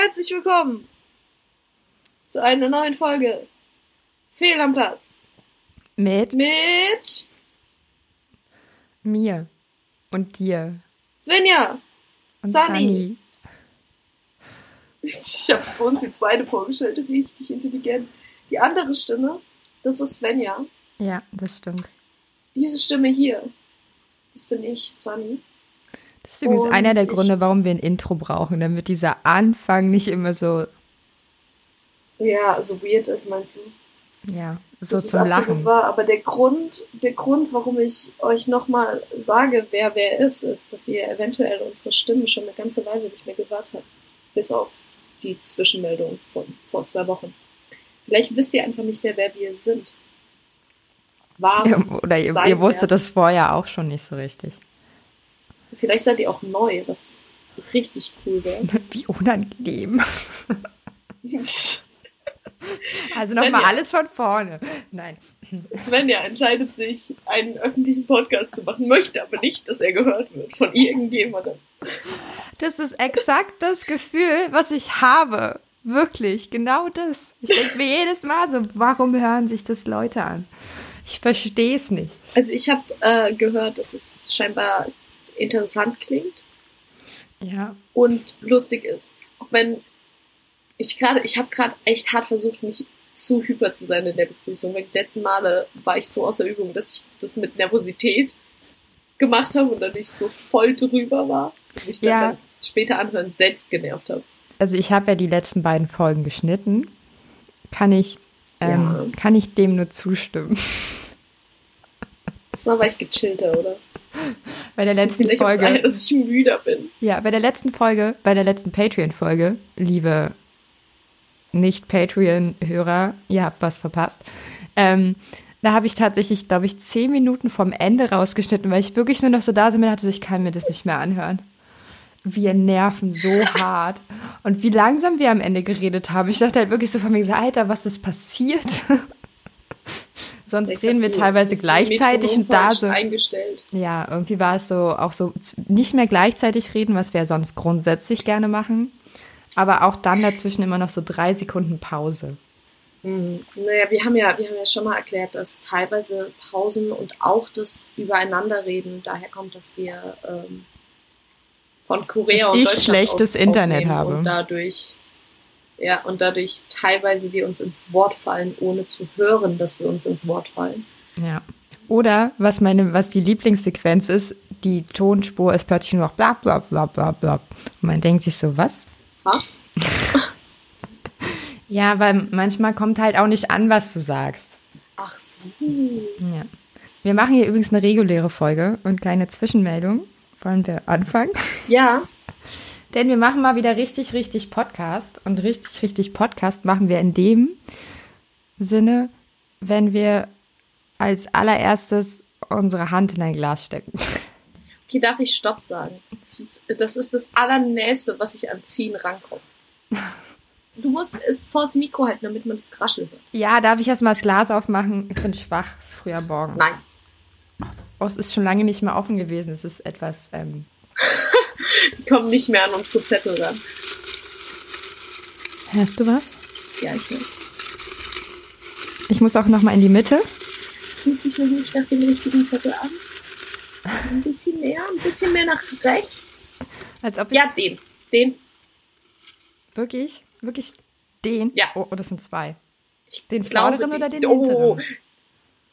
Herzlich willkommen zu einer neuen Folge Fehl am Platz Mit mit mir und dir Svenja. und Sunny. Sunny. Ich habe für uns die zweite vorgestellt, richtig intelligent. Die andere Stimme, das ist Svenja. Ja, das stimmt. Diese Stimme hier, das bin ich, Sunny. Das ist übrigens Und einer der Gründe, warum wir ein Intro brauchen, damit dieser Anfang nicht immer so, Ja, so weird ist, meinst du? ja, so Das ist zum absolut Lachen. wahr. Aber der Grund, der Grund, warum ich euch nochmal sage, wer wer ist, ist, dass ihr eventuell unsere Stimmen schon eine ganze Weile nicht mehr gehört habt. Bis auf die Zwischenmeldung von vor zwei Wochen. Vielleicht wisst ihr einfach nicht mehr, wer wir sind. Warum? Oder ihr, ihr wusstet das vorher auch schon nicht so richtig. Vielleicht seid ihr auch neu, was richtig cool wäre. Wie unangenehm. Also nochmal alles von vorne. Nein. Svenja entscheidet sich, einen öffentlichen Podcast zu machen, möchte aber nicht, dass er gehört wird von irgendjemandem. Das ist exakt das Gefühl, was ich habe. Wirklich, genau das. Ich denke mir jedes Mal so, warum hören sich das Leute an? Ich verstehe es nicht. Also ich habe äh, gehört, dass es scheinbar interessant klingt Ja. und lustig ist. Auch wenn ich gerade, ich habe gerade echt hart versucht, nicht zu hyper zu sein in der Begrüßung, weil die letzten Male war ich so außer Übung, dass ich das mit Nervosität gemacht habe und dadurch so voll drüber war und mich dann, Ja. dann später anhören selbst genervt habe. Also ich habe ja die letzten beiden Folgen geschnitten. Kann ich, ähm, Ja. kann ich dem nur zustimmen. Das war, weil ich gechillter, oder? Bei der letzten Vielleicht auch daher, Folge. dass ich müder bin. Ja, bei der letzten Folge, bei der letzten Patreon-Folge, liebe Nicht-Patreon-Hörer, ihr habt was verpasst. Ähm, da habe ich tatsächlich, glaube ich, zehn Minuten vom Ende rausgeschnitten, weil ich wirklich nur noch so da bin und dachte, ich kann mir das nicht mehr anhören. Wir nerven so hart. Und wie langsam wir am Ende geredet haben. Ich dachte halt wirklich so von mir, Alter, was ist passiert? Sonst Vielleicht reden wir du teilweise gleichzeitig und da so. eingestellt. Ja, irgendwie war es so auch so nicht mehr gleichzeitig reden, was wir sonst grundsätzlich gerne machen. Aber auch dann dazwischen immer noch so drei Sekunden Pause. Mhm. Naja, wir haben ja, wir haben ja schon mal erklärt, dass teilweise Pausen und auch das Übereinanderreden daher kommt, dass wir ähm, von Korea Dass und ich Deutschland schlechtes aus Internet habe. und dadurch ja und dadurch teilweise wir uns ins Wort fallen, ohne zu hören, dass wir uns ins Wort fallen. Ja. Oder was meine, was die Lieblingssequenz ist, die Tonspur ist plötzlich nur noch bla bla bla bla bla. Und man denkt sich so, was? Ha? Ja, weil manchmal kommt halt auch nicht an, was du sagst. Ach so. Ja. Wir machen hier übrigens eine reguläre Folge und kleine Zwischenmeldung. Wollen wir anfangen? Ja, Denn wir machen mal wieder richtig, richtig Podcast. Und richtig, richtig Podcast machen wir in dem Sinne, wenn wir als allererstes unsere Hand in ein Glas stecken. okay, darf ich Stopp sagen? Das ist das, ist das Allernächste, was ich an Ziehen rankomme. Du musst es vors Mikro halten, damit man das Krascheln hört. Ja, darf ich erstmal das Glas aufmachen? Ich bin schwach, es ist früher Morgen. Nein. Oh, es ist schon lange nicht mehr offen gewesen. Es ist etwas, ähm, Die kommen nicht mehr an unsere Zettel ran. hörst du was? Ja, ich weiß. Ich muss auch noch mal in die Mitte. Fühlt sich noch nicht nach dem richtigen Zettel an. Ein bisschen mehr, ein bisschen mehr nach rechts. Als ob ich Ja, den. Den. wirklich, wirklich den. Ja. Oh, oh, das sind zwei. Ich Den vorderen oder den Oh, hinteren?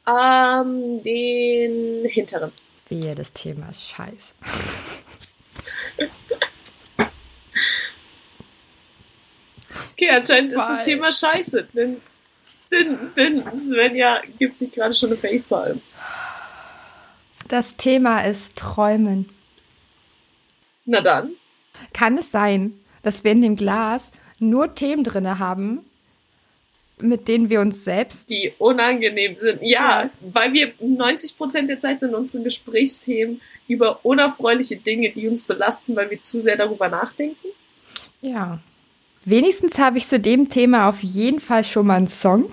ähm, den hinteren. Wehe, das Thema ist scheiße. Okay, anscheinend ist das Thema scheiße, denn, denn, denn Svenja gibt sich gerade schon eine Facepalm. Das Thema ist Träumen. Na dann. Kann es sein, dass wir in dem Glas nur Themen drinne haben, mit denen wir uns selbst. die unangenehm sind. Ja, Ja. weil wir 90% der Zeit sind unsere Gesprächsthemen über unerfreuliche Dinge, die uns belasten, weil wir zu sehr darüber nachdenken. Ja. Wenigstens habe ich zu dem Thema auf jeden Fall schon mal einen Song,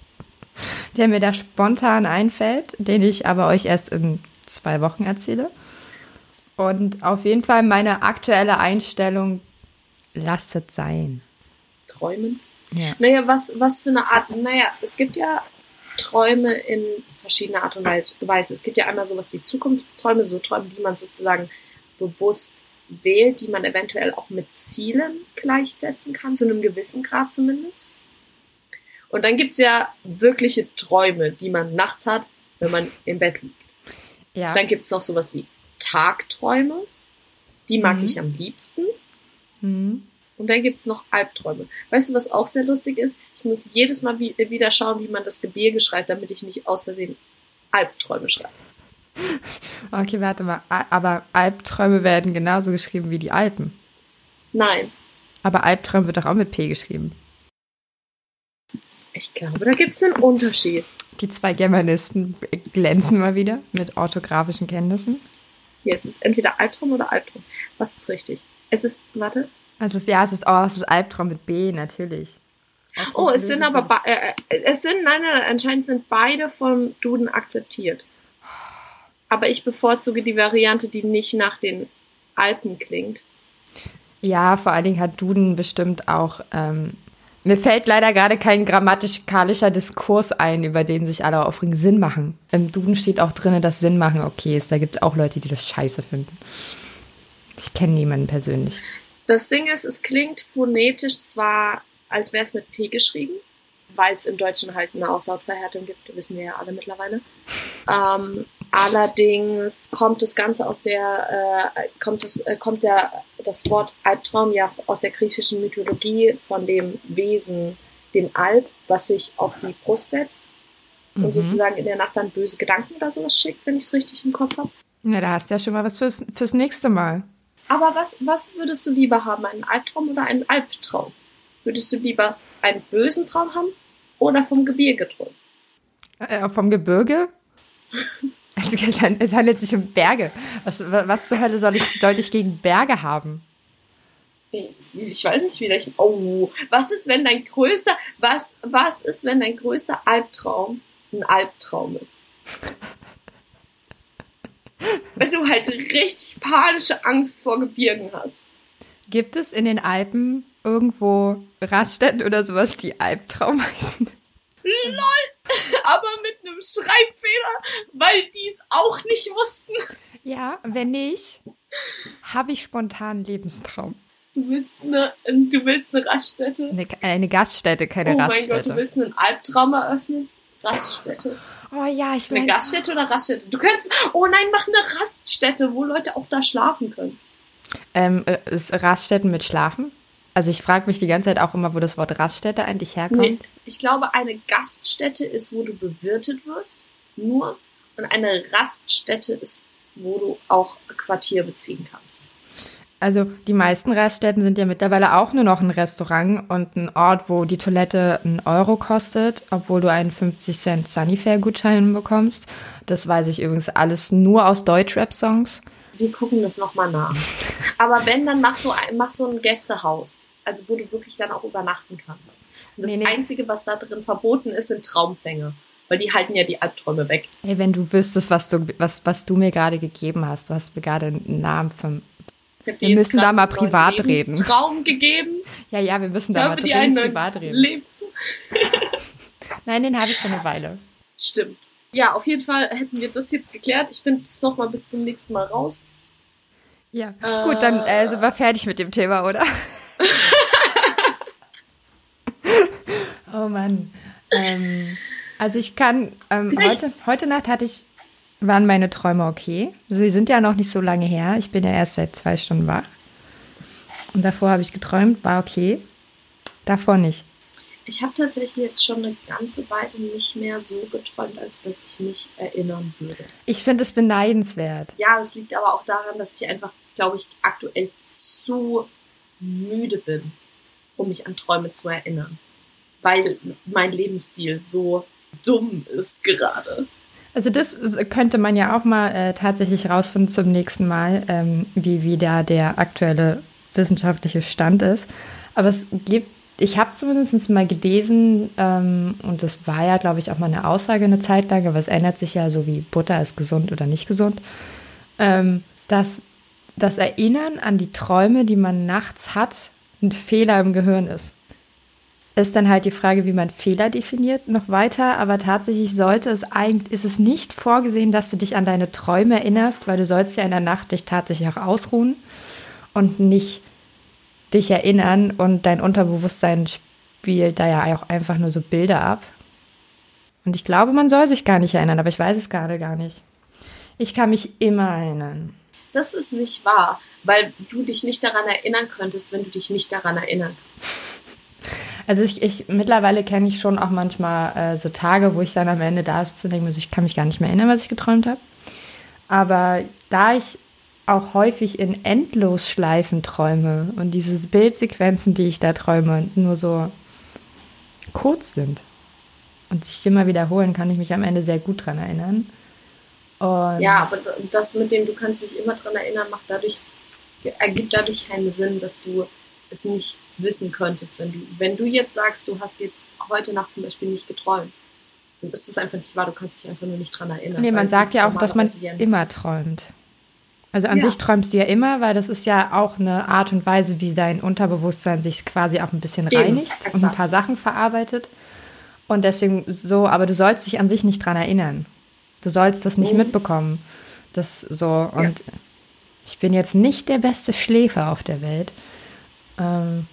der mir da spontan einfällt, den ich aber euch erst in zwei Wochen erzähle. Und auf jeden Fall meine aktuelle Einstellung lasset sein. Träumen? Ja. Naja, was, was für eine Art, naja, es gibt ja Träume in verschiedener Art und Weise. Es gibt ja einmal sowas wie Zukunftsträume, so Träume, die man sozusagen bewusst wählt, die man eventuell auch mit Zielen gleichsetzen kann, zu einem gewissen Grad zumindest. Und dann gibt's ja wirkliche Träume, die man nachts hat, wenn man im Bett liegt. Ja. Dann gibt's noch sowas wie Tagträume, die mag Mhm. ich am liebsten. Mhm. Und dann gibt's noch Albträume. Weißt du, was auch sehr lustig ist? Ich muss jedes Mal wie, wieder schauen, wie man das Gebirge schreibt, damit ich nicht aus Versehen Albträume schreibe. Okay, warte mal. Aber Albträume werden genauso geschrieben wie die Alpen. Nein, Aber Albträume wird doch auch mit P geschrieben. ich glaube, da gibt's einen Unterschied. Die zwei Germanisten glänzen mal wieder mit orthografischen Kenntnissen. Hier, es ist entweder Albtraum oder Albtraum. Was ist richtig? Es ist, warte. Also ja, es ist auch es ist Albtraum mit B, natürlich. Oh, es sind aber, äh, äh, es sind, nein, nein, anscheinend sind beide vom Duden akzeptiert. Aber ich bevorzuge die Variante, die nicht nach den Alpen klingt. Ja, vor allen Dingen hat Duden bestimmt auch. Ähm, mir fällt leider gerade kein grammatikalischer Diskurs ein, über den sich alle aufregen. Sinn machen. Im Duden steht auch drin, dass Sinn machen okay ist. Da gibt es auch Leute, die das scheiße finden. Ich kenne niemanden persönlich. Das Ding ist, es klingt phonetisch zwar, als wäre es mit P geschrieben, weil es im Deutschen halt eine Auslautverhärtung gibt, wissen wir ja alle mittlerweile. Ähm, allerdings kommt das Ganze aus der, äh, kommt das, äh, kommt der, das Wort Albtraum ja aus der griechischen Mythologie von dem Wesen, dem Alp, was sich auf die Brust setzt und Mhm. sozusagen in der Nacht dann böse Gedanken oder sowas schickt, wenn ich es richtig im Kopf habe. Na, da hast du ja schon mal was fürs, fürs nächste Mal. Aber was, was würdest du lieber haben, einen Albtraum oder einen Albtraum? Würdest du lieber einen bösen Traum haben oder vom Gebirge träumen? Äh, vom Gebirge? Also, es handelt- sich um Berge. Was, was zur Hölle soll ich, sollte ich gegen Berge haben? Ich weiß nicht, wie ich. Oh, was ist, wenn dein größter, was, was ist, wenn dein größter Albtraum ein Albtraum ist? wenn du halt richtig panische Angst vor Gebirgen hast. Gibt es in den Alpen irgendwo Raststätten oder sowas, die Albtraum heißen? Aber mit einem Schreibfehler, weil die es auch nicht wussten. Ja, wenn nicht, habe ich spontan einen Lebenstraum. Du willst eine, du willst eine Raststätte. Eine, eine Gaststätte, keine Oh mein Raststätte. Gott, du willst einen Albtraum eröffnen? Raststätte. Oh ja, ich Eine will. Gaststätte oder Raststätte? Du könntest, oh nein, mach eine Raststätte, wo Leute auch da schlafen können. Ähm, äh, ist Raststätten mit Schlafen? Also ich frage mich die ganze Zeit auch immer, wo das Wort Raststätte eigentlich herkommt. Nee, ich glaube, eine Gaststätte ist, wo du bewirtet wirst, nur. Und eine Raststätte ist, wo du auch Quartier beziehen kannst. Also die meisten Raststätten sind ja mittlerweile auch nur noch ein Restaurant und ein Ort, wo die Toilette einen Euro kostet, obwohl du einen 50 Cent Sunnyfair-Gutschein bekommst. Das weiß ich übrigens alles nur aus Deutschrap-Songs. Wir gucken das nochmal nach. Aber wenn, dann mach so, ein, mach so ein Gästehaus. Also, wo du wirklich dann auch übernachten kannst. Und das Nee, nee. Einzige, was da drin verboten ist, sind Traumfänge. Weil die halten ja die Albträume weg. Ey, wenn du wüsstest, was du, was, was du mir gerade gegeben hast. Du hast mir gerade einen Namen vom... Wir müssen da mal privat reden. Lebenstraum gegeben. Ja, ja, wir müssen Ich da mal neuen privat reden. Lebens Nein, den habe ich schon eine Weile. Stimmt. Ja, auf jeden Fall hätten wir das jetzt geklärt. Ich finde das nochmal bis zum nächsten Mal raus. Ja, Äh. gut, dann äh, sind wir fertig mit dem Thema, oder? oh Mann. Ähm, also ich kann, ähm, heute, heute Nacht hatte ich, waren meine Träume okay. Sie sind ja noch nicht so lange her. Ich bin ja erst seit zwei Stunden wach. Und davor habe ich geträumt, war okay. Davor nicht. Ich habe tatsächlich jetzt schon eine ganze Weile nicht mehr so geträumt, als dass ich mich erinnern würde. Ich finde es beneidenswert. Ja, das liegt aber auch daran, dass ich einfach, glaube ich, aktuell zu müde bin, um mich an Träume zu erinnern. Weil mein Lebensstil so dumm ist gerade. Also das könnte man ja auch mal äh, tatsächlich rausfinden zum nächsten Mal, ähm, wie, wie da der aktuelle wissenschaftliche Stand ist. Aber es gibt, ich habe zumindest mal gelesen, ähm, und das war ja, glaube ich, auch mal eine Aussage eine Zeit lang, aber es ändert sich ja so wie Butter ist gesund oder nicht gesund, ähm, dass das Erinnern an die Träume, die man nachts hat, ein Fehler im Gehirn ist. Ist dann halt die Frage, wie man Fehler definiert, noch weiter. Aber tatsächlich sollte es eigentlich, ist es nicht vorgesehen, dass du dich an deine Träume erinnerst, weil du sollst ja in der Nacht dich tatsächlich auch ausruhen und nicht dich erinnern und dein Unterbewusstsein spielt da ja auch einfach nur so Bilder ab. Und ich glaube, man soll sich gar nicht erinnern, aber ich weiß es gerade gar nicht. Ich kann mich immer erinnern. Das ist nicht wahr, weil du dich nicht daran erinnern könntest, wenn du dich nicht daran erinnern kannst. Also ich, ich mittlerweile kenne ich schon auch manchmal äh, so Tage, wo ich dann am Ende da ist denken muss, ich kann mich gar nicht mehr erinnern, was ich geträumt habe. Aber da ich auch häufig in Endlosschleifen träume und diese Bildsequenzen, die ich da träume, nur so kurz sind und sich immer wiederholen, kann ich mich am Ende sehr gut dran erinnern. Und ja, aber das mit dem, du kannst dich immer dran erinnern, macht dadurch, ergibt dadurch keinen Sinn, dass du es nicht wissen könntest. Wenn du, wenn du jetzt sagst, du hast jetzt heute Nacht zum Beispiel nicht geträumt, dann ist es einfach nicht wahr, du kannst dich einfach nur nicht dran erinnern. Nee, man sagt ja auch, dass man immer träumt. Also an ja. sich träumst du ja immer, weil das ist ja auch eine Art und Weise, wie dein Unterbewusstsein sich quasi auch ein bisschen Eben, reinigt exakt. und ein paar Sachen verarbeitet. Und deswegen so, aber du sollst dich an sich nicht dran erinnern. Du sollst das nicht mhm. mitbekommen. Das so, und ja. ich bin jetzt nicht der beste Schläfer auf der Welt. Ähm,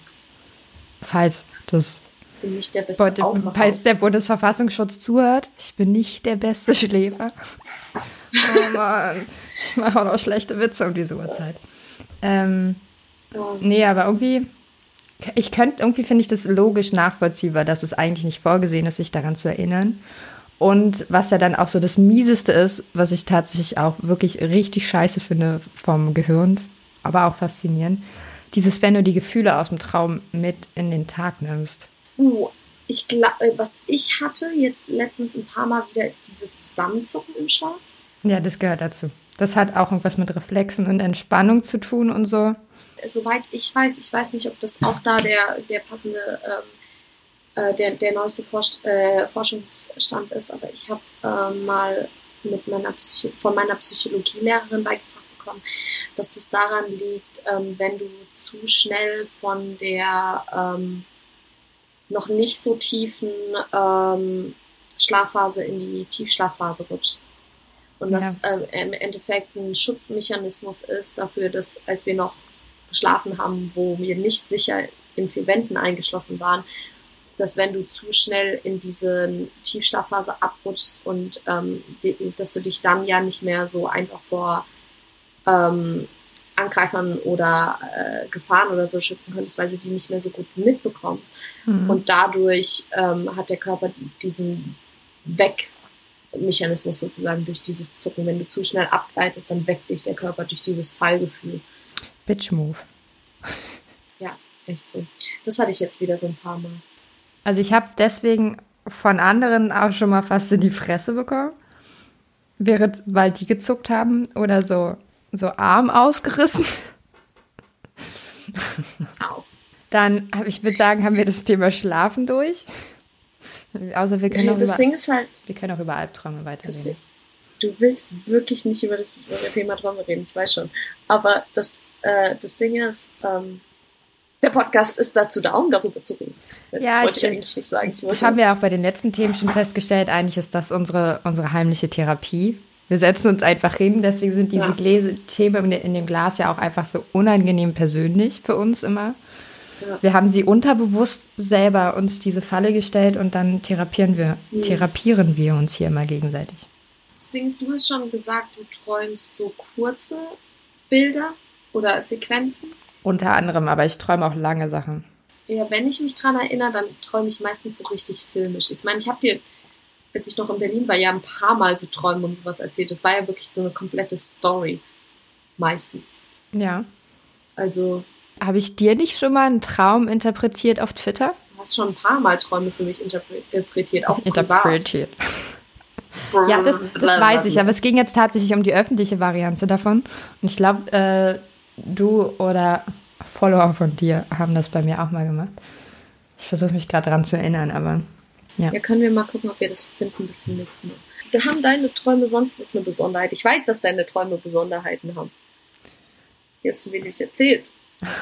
falls das der. Falls der Bundesverfassungsschutz zuhört, ich bin nicht der beste Schläfer. oh Mann, ich mache auch noch schlechte Witze um diese Uhrzeit. Ähm. Nee, aber irgendwie, ich könnte, irgendwie finde ich das logisch nachvollziehbar, dass es eigentlich nicht vorgesehen ist, sich daran zu erinnern. Und was ja dann auch so das Mieseste ist, was ich tatsächlich auch wirklich richtig scheiße finde vom Gehirn, aber auch faszinierend, dieses, wenn du die Gefühle aus dem Traum mit in den Tag nimmst. Uh, ich glaube, äh, was ich hatte jetzt letztens ein paar Mal wieder, ist dieses Zusammenzucken im Schlaf. Ja, das gehört dazu. Das hat auch irgendwas mit Reflexen und Entspannung zu tun und so. Soweit ich weiß, ich weiß nicht, ob das auch da der, der passende, ähm, äh, der, der neueste Forsch äh, Forschungsstand ist, aber ich habe äh, mal mit meiner Psycho von meiner Psychologielehrerin beigebracht bekommen, dass es daran liegt, ähm, wenn du zu schnell von der ähm, noch nicht so tiefen ähm, Schlafphase in die Tiefschlafphase rutschst. Und ja. das äh, im Endeffekt ein Schutzmechanismus ist dafür, dass als wir noch geschlafen haben, wo wir nicht sicher in vier Wänden eingeschlossen waren, dass wenn du zu schnell in diese Tiefschlafphase abrutschst und ähm, dass du dich dann ja nicht mehr so einfach vor ähm, Angreifern oder äh, Gefahren oder so schützen könntest, weil du die nicht mehr so gut mitbekommst. Mhm. Und dadurch ähm, hat der Körper diesen Wegmechanismus sozusagen durch dieses Zucken. Wenn du zu schnell abgleitest, dann weckt dich der Körper durch dieses Fallgefühl. Bitch Move. Ja, echt so. Das hatte ich jetzt wieder so ein paar Mal. Also ich habe deswegen von anderen auch schon mal fast in die Fresse bekommen, während weil die gezuckt haben oder so so Arm ausgerissen. Au. Dann, ich würde sagen, haben wir das Thema Schlafen durch. Außer wir können, auch das über, Ding ist halt, wir können auch über Albträume weiterreden. Du willst wirklich nicht über das Thema Träume reden, ich weiß schon. Aber das, äh, das Ding ist, ähm, der Podcast ist dazu da, um darüber zu reden. Das ja, wollte ich, ich eigentlich nicht sagen. das haben wir auch bei den letzten Themen schon festgestellt. Eigentlich ist das unsere, unsere heimliche Therapie. Wir setzen uns einfach hin, deswegen sind diese ja. Gläser, Themen in dem Glas ja auch einfach so unangenehm persönlich für uns immer. Ja. Wir haben sie unterbewusst selber uns diese Falle gestellt und dann therapieren wir, mhm. therapieren wir uns hier immer gegenseitig. Das Ding ist, du hast schon gesagt, du träumst so kurze Bilder oder Sequenzen. Unter anderem, aber ich träume auch lange Sachen. Ja, wenn ich mich dran erinnere, dann träume ich meistens so richtig filmisch. Ich meine, ich habe dir als ich noch in Berlin war, ja ein paar Mal so Träume und sowas erzählt. Das war ja wirklich so eine komplette Story. Meistens. Ja. Also. Habe ich dir nicht schon mal einen Traum interpretiert auf Twitter? Du hast schon ein paar Mal Träume für mich interpretiert, auch Interpretiert. ja, das, das weiß ich, aber es ging jetzt tatsächlich um die öffentliche Variante davon. Und ich glaube, äh, du oder Follower von dir haben das bei mir auch mal gemacht. Ich versuche mich gerade daran zu erinnern, aber ja. ja, können wir mal gucken, ob wir das finden bis zum nächsten Mal. Da haben deine Träume sonst noch eine Besonderheit. Ich weiß, dass deine Träume Besonderheiten haben. Hier hast du wenig erzählt.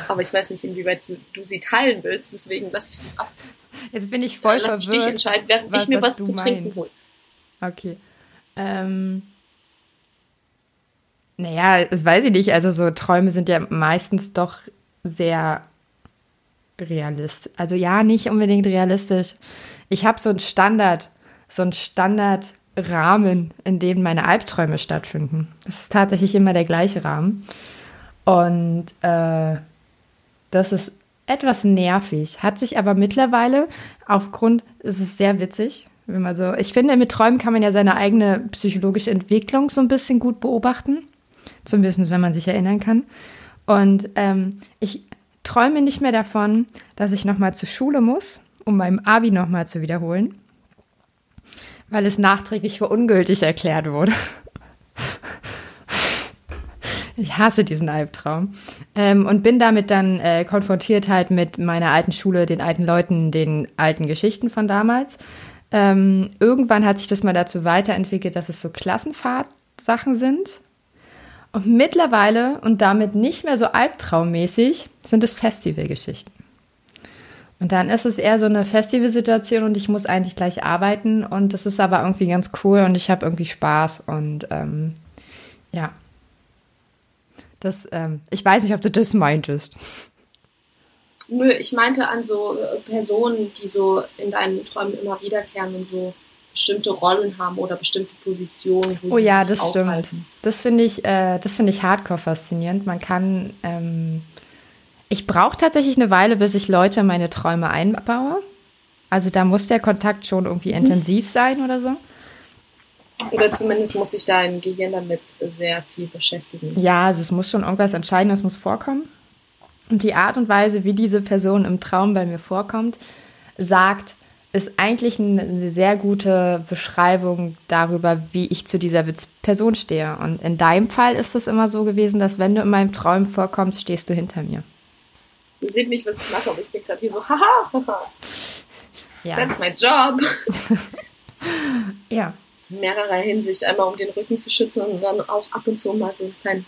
Aber ich weiß nicht, inwieweit du sie teilen willst, deswegen lasse ich das ab. Jetzt bin ich voll Lass verwirrt. ich dich entscheiden, während was- ich mir was was zu trinken meinst. hole. Okay. Ähm, naja, das weiß ich nicht. Also so Träume sind ja meistens doch sehr realistisch. Also ja, nicht unbedingt realistisch. Ich habe so einen Standard, so einen Standardrahmen, in dem meine Albträume stattfinden. Das ist tatsächlich immer der gleiche Rahmen. Und äh, das ist etwas nervig, hat sich aber mittlerweile aufgrund, es ist sehr witzig, wenn man so, ich finde, mit Träumen kann man ja seine eigene psychologische Entwicklung so ein bisschen gut beobachten. Zumindest, wenn man sich erinnern kann. Und ähm, ich träume nicht mehr davon, dass ich nochmal zur Schule muss, um meinem Abi nochmal zu wiederholen, weil es nachträglich für ungültig erklärt wurde. Ich hasse diesen Albtraum. Ähm, und bin damit dann äh, konfrontiert halt mit meiner alten Schule, den alten Leuten, den alten Geschichten von damals. Ähm, irgendwann hat sich das mal dazu weiterentwickelt, dass es so Klassenfahrtsachen sind. Und mittlerweile und damit nicht mehr so albtraummäßig sind es Festivalgeschichten. Und dann ist es eher so eine Festivalsituation und ich muss eigentlich gleich arbeiten und das ist aber irgendwie ganz cool und ich habe irgendwie Spaß und ähm, ja. Das, ähm, ich weiß nicht, ob du das meintest. Nö, ich meinte an so äh, Personen, die so in deinen Träumen immer wiederkehren und so bestimmte Rollen haben oder bestimmte Positionen. Wo Oh sie ja, sich das stimmt. aufhalten. Das finde ich, äh, das finde ich hardcore faszinierend. Man kann, ähm, ich brauche tatsächlich eine Weile, bis ich Leute in meine Träume einbaue. Also da muss der Kontakt schon irgendwie intensiv sein oder so. Oder zumindest muss sich dein Gehirn damit sehr viel beschäftigen. Ja, also es muss schon irgendwas Entscheidendes muss vorkommen. Und die Art und Weise, wie diese Person im Traum bei mir vorkommt, sagt, ist eigentlich eine sehr gute Beschreibung darüber, wie ich zu dieser Person stehe. Und in deinem Fall ist es immer so gewesen, dass wenn du in meinem Traum vorkommst, stehst du hinter mir. Ihr seht nicht, was ich mache, aber ich bin gerade hier so, haha, haha, Ja. that's my job. ja. In mehrerer Hinsicht. Einmal, um den Rücken zu schützen und dann auch ab und zu mal so einen kleinen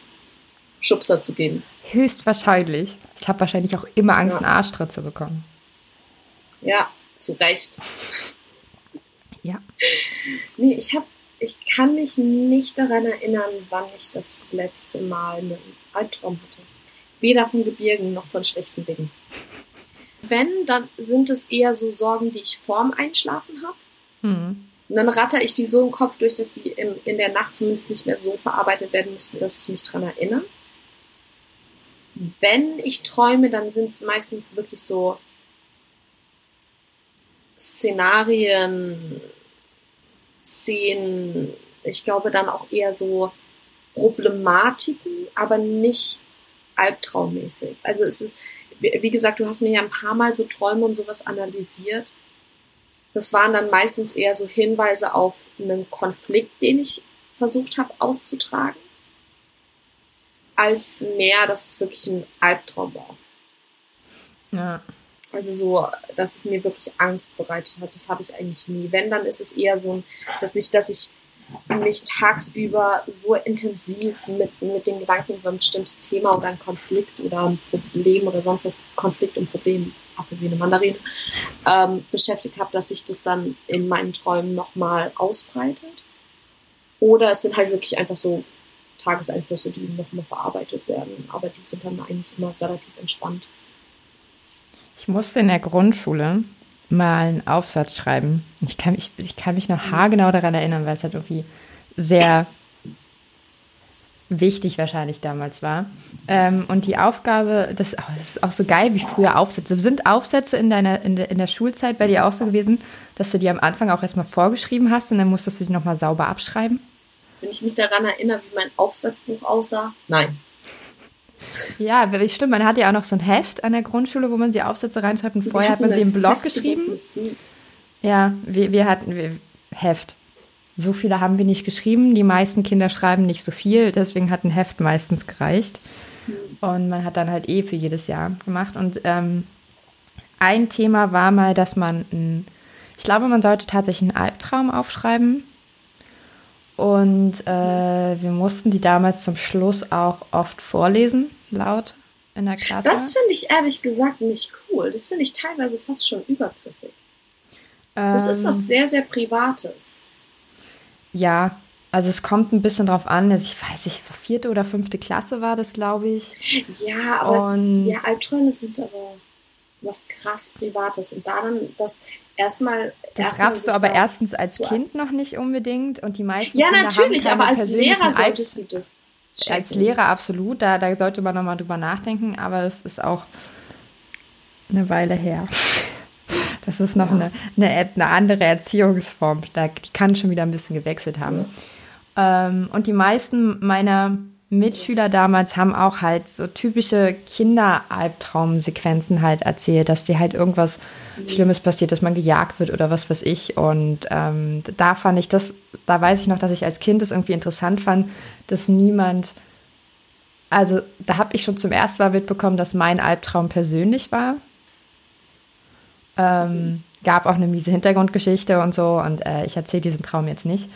Schubser zu geben. Höchstwahrscheinlich. Ich habe wahrscheinlich auch immer Angst, Ja. einen Arschtritt zu bekommen. Ja, zu Recht. Ja. Nee, ich hab, ich kann mich nicht daran erinnern, wann ich das letzte Mal einen Albtraum hatte. Weder von Gebirgen noch von schlechten Dingen. Wenn, dann sind es eher so Sorgen, die ich vorm Einschlafen habe. Hm. Und dann ratter ich die so im Kopf durch, dass sie im, in der Nacht zumindest nicht mehr so verarbeitet werden müssten, dass ich mich dran erinnere. Wenn ich träume, dann sind es meistens wirklich so Szenarien, Szenen, ich glaube dann auch eher so Problematiken, aber nicht albtraummäßig. Also es ist, wie gesagt, du hast mir ja ein paar Mal so Träume und sowas analysiert. Das waren dann meistens eher so Hinweise auf einen Konflikt, den ich versucht habe auszutragen, als mehr, dass es wirklich ein Albtraum war. Ja. Also so, dass es mir wirklich Angst bereitet hat, das habe ich eigentlich nie. Wenn, dann ist es eher so, dass ich, dass ich mich tagsüber so intensiv mit, mit den Gedanken über ein bestimmtes Thema oder ein Konflikt oder ein Problem oder sonst was, Konflikt und Problem, Apfelsine, Mandarine, ähm, beschäftigt habe, dass sich das dann in meinen Träumen nochmal ausbreitet. Oder es sind halt wirklich einfach so Tageseinflüsse, die nochmal verarbeitet werden, aber die sind dann eigentlich immer relativ entspannt. Ich musste in der Grundschule mal einen Aufsatz schreiben. Ich kann mich, ich kann mich noch haargenau daran erinnern, weil es halt irgendwie sehr wichtig wahrscheinlich damals war. Ähm, und die Aufgabe, das, oh, das ist auch so geil, wie früher Aufsätze. Sind Aufsätze in deiner in der, in der Schulzeit bei dir auch so gewesen, dass du die am Anfang auch erstmal vorgeschrieben hast und dann musstest du die nochmal sauber abschreiben? Wenn ich mich daran erinnere, wie mein Aufsatzbuch aussah, nein. Ja, stimmt, man hatte ja auch noch so ein Heft an der Grundschule, wo man die Aufsätze reinschreibt und vorher hat man sie im Blog geschrieben. Ja, wir, wir hatten wir, Heft. So viele haben wir nicht geschrieben. Die meisten Kinder schreiben nicht so viel, deswegen hat ein Heft meistens gereicht. Und man hat dann halt eh für jedes Jahr gemacht. Und ähm, ein Thema war mal, dass man, ein, ich glaube, man sollte tatsächlich einen Albtraum aufschreiben. Und äh, wir mussten die damals zum Schluss auch oft vorlesen, laut in der Klasse. Das finde ich ehrlich gesagt nicht cool. Das finde ich teilweise fast schon übergriffig. Das ist was Ähm, sehr, sehr Privates. Ja, also es kommt ein bisschen drauf an. Also ich weiß nicht, vierte oder fünfte Klasse war das, glaube ich. Ja, aber es, Und- ja, Albträume sind aber was krass Privates. Und da dann das erstmal. Das erstmal raffst du aber erstens als Kind noch nicht unbedingt und die meisten Ja, Kinder natürlich, haben aber als Lehrer solltest du das checken. Als Lehrer absolut, da, da sollte man nochmal drüber nachdenken, aber das ist auch eine Weile her. Das ist noch eine, eine, eine andere Erziehungsform. Da, die kann schon wieder ein bisschen gewechselt haben. Ähm, und die meisten meiner Mitschüler damals haben auch halt so typische Kinderalbtraumsequenzen halt erzählt, dass dir halt irgendwas Schlimmes passiert, dass man gejagt wird oder was weiß ich. Und ähm, da fand ich das, da weiß ich noch, dass ich als Kind es irgendwie interessant fand, dass niemand, also da habe ich schon zum ersten Mal mitbekommen, dass mein Albtraum persönlich war. Ähm, gab auch eine miese Hintergrundgeschichte und so und äh, ich erzähle diesen Traum jetzt nicht.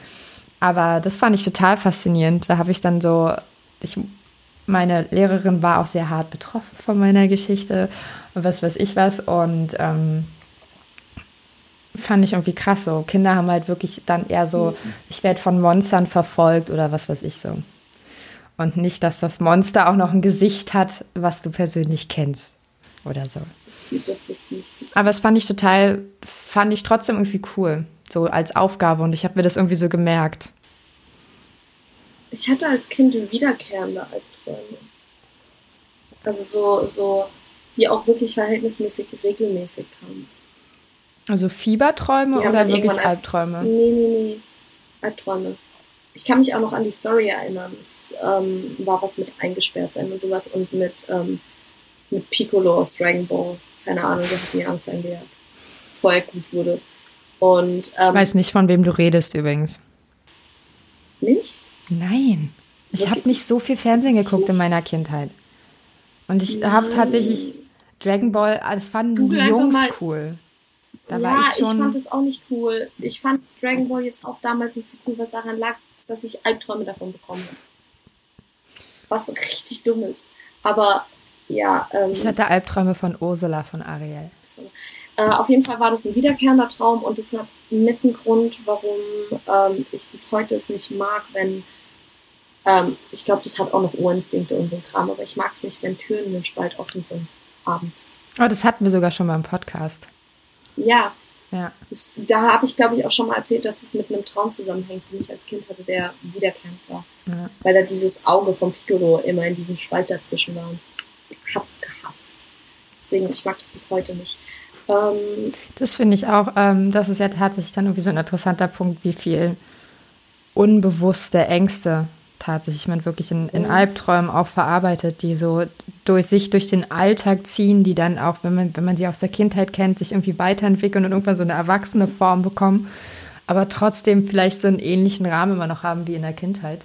Aber das fand ich total faszinierend. Da habe ich dann so, ich, meine Lehrerin war auch sehr hart betroffen von meiner Geschichte und was weiß ich was und ähm, fand ich irgendwie krass so. Kinder haben halt wirklich dann eher so, ich werde von Monstern verfolgt oder was weiß ich so. Und nicht, dass das Monster auch noch ein Gesicht hat, was du persönlich kennst oder so. Das ist nicht so. Aber es fand ich total, fand ich trotzdem irgendwie cool, so als Aufgabe und ich habe mir das irgendwie so gemerkt. Ich hatte als Kind wiederkehrende Albträume. Also so, so, die auch wirklich verhältnismäßig regelmäßig kamen. Also Fieberträume Ja, oder wirklich Albträume? Nee, nee, nee. Albträume. Ich kann mich auch noch an die Story erinnern. Es ähm, war was mit eingesperrt sein und sowas und mit, ähm, mit Piccolo aus Dragon Ball. Keine Ahnung, der hat mir Angst eingejagt. Bevor er gut wurde. Und, Ich ähm, weiß nicht, von wem du redest übrigens. nicht? Nein. Ich habe nicht so viel Fernsehen geguckt in meiner Kindheit. Und ich habe tatsächlich Dragon Ball, das fanden die Google einfach Jungs cool. Da ja, war ich schon. fand es auch nicht cool. Ich fand Dragon Ball jetzt auch damals nicht so cool, was daran lag, dass ich Albträume davon bekommen habe. Was richtig dumm ist. Aber ja, ähm, ich hatte Albträume von Ursula von Ariel. Äh, auf jeden Fall war das ein wiederkehrender Traum und das hat mit ein Grund, warum ähm, ich bis heute es nicht mag, wenn ähm, ich glaube, das hat auch noch Urinstinkte und so ein Kram, aber ich mag es nicht, wenn Türen in den Spalt offen sind abends. Oh, das hatten wir sogar schon mal im Podcast. Ja, Ja. das, da habe ich glaube ich auch schon mal erzählt, dass das mit einem Traum zusammenhängt, den ich als Kind hatte, der wiederkehrend war, ja. weil da dieses Auge vom Piccolo immer in diesem Spalt dazwischen war und ich hab's gehasst. Deswegen, ich mag das bis heute nicht. Ähm, Das finde ich auch, ähm, das ist ja tatsächlich dann irgendwie so ein interessanter Punkt, wie viel unbewusste Ängste tatsächlich man wirklich in, in Mhm. Albträumen auch verarbeitet, die so durch sich durch den Alltag ziehen, die dann auch, wenn man, wenn man sie aus der Kindheit kennt, sich irgendwie weiterentwickeln und irgendwann so eine erwachsene Form bekommen, aber trotzdem vielleicht so einen ähnlichen Rahmen immer noch haben wie in der Kindheit.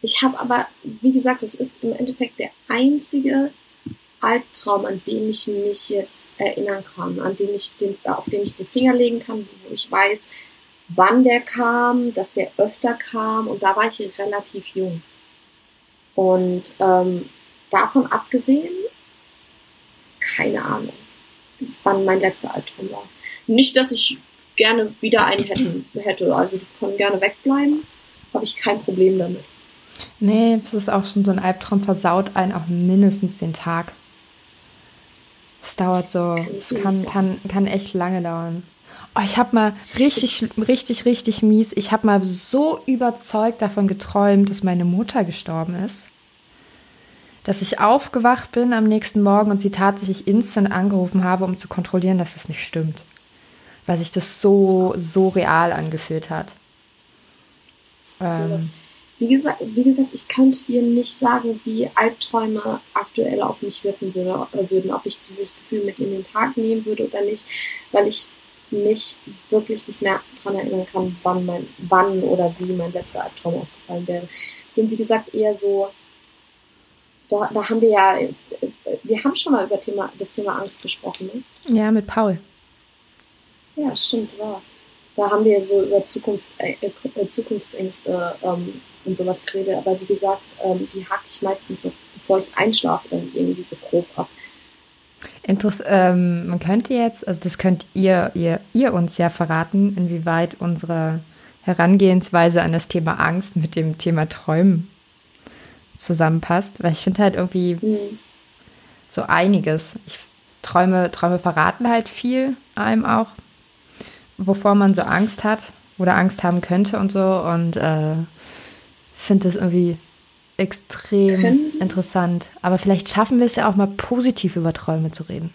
Ich habe aber, wie gesagt, das ist im Endeffekt der einzige Albtraum, an den ich mich jetzt erinnern kann, an den ich den, auf den ich den Finger legen kann, wo ich weiß, wann der kam, dass der öfter kam und da war ich relativ jung. Und ähm, davon abgesehen, keine Ahnung, wann mein letzter Albtraum war. Nicht, dass ich gerne wieder einen hätten, hätte, also die können gerne wegbleiben, habe ich kein Problem damit. Nee, es ist auch schon so ein Albtraum, versaut einen auch mindestens den Tag. Es dauert so, es kann, kann, kann echt lange dauern. Oh, ich habe mal richtig, richtig, richtig mies, ich habe mal so überzeugt davon geträumt, dass meine Mutter gestorben ist, dass ich aufgewacht bin am nächsten Morgen und sie tatsächlich instant angerufen habe, um zu kontrollieren, dass es nicht stimmt. Weil sich das so, so real angefühlt hat. Ähm. Wie gesagt, wie gesagt, ich könnte dir nicht sagen, wie Albträume aktuell auf mich wirken würde, würden, ob ich dieses Gefühl mit in den Tag nehmen würde oder nicht, weil ich mich wirklich nicht mehr daran erinnern kann, wann mein, wann oder wie mein letzter Albtraum ausgefallen wäre. Es sind wie gesagt eher so, da, da haben wir ja, wir haben schon mal über Thema, das Thema Angst gesprochen, ne? Ja, mit Paul. Ja, stimmt, war. Da haben wir so über Zukunft, äh, äh, Zukunftsängste ähm, und sowas geredet. Aber wie gesagt, ähm, die hake ich meistens noch, bevor ich einschlafe, irgendwie so grob ab. Interess ähm, man könnte jetzt, also das könnt ihr, ihr, ihr uns ja verraten, inwieweit unsere Herangehensweise an das Thema Angst mit dem Thema Träumen zusammenpasst, weil ich finde halt irgendwie mhm. so einiges. Ich Träume, Träume verraten halt viel einem auch, wovor man so Angst hat oder Angst haben könnte und so und äh, finde das irgendwie extrem Können. interessant. Aber vielleicht schaffen wir es ja auch mal positiv über Träume zu reden.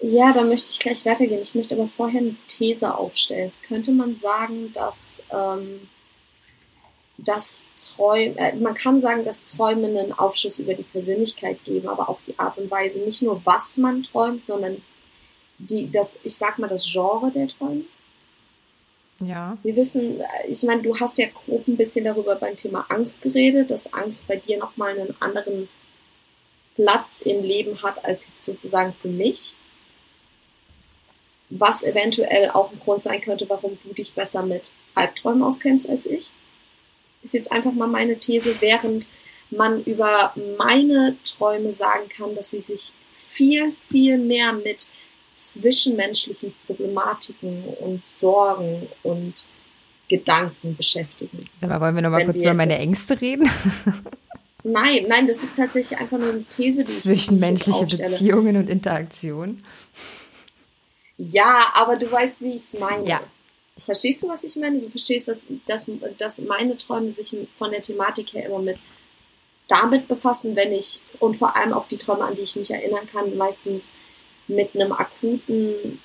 Ja, da möchte ich gleich weitergehen. Ich möchte aber vorher eine These aufstellen. Könnte man sagen, dass, ähm, dass Träume, äh, man kann sagen, dass Träume einen Aufschluss über die Persönlichkeit geben, aber auch die Art und Weise, nicht nur was man träumt, sondern die, das, ich sag mal, das Genre der Träume. Ja. Wir wissen, ich meine, du hast ja grob ein bisschen darüber beim Thema Angst geredet, dass Angst bei dir nochmal einen anderen Platz im Leben hat als jetzt sozusagen für mich. Was eventuell auch ein Grund sein könnte, warum du dich besser mit Albträumen auskennst als ich. Ist jetzt einfach mal meine These, während man über meine Träume sagen kann, dass sie sich viel, viel mehr mit zwischenmenschlichen Problematiken und Sorgen und Gedanken beschäftigen. Aber wollen wir noch mal kurz über meine Ängste reden? Nein, nein, das ist tatsächlich einfach nur eine These, die Zwischenmenschliche ich Beziehungen und Interaktion. Ja, aber du weißt, wie ich es meine. Ja. Verstehst du, was ich meine? Du verstehst, dass, dass, dass meine Träume sich von der Thematik her immer mit damit befassen, wenn ich, und vor allem auch die Träume, an die ich mich erinnern kann, meistens mit einem akuten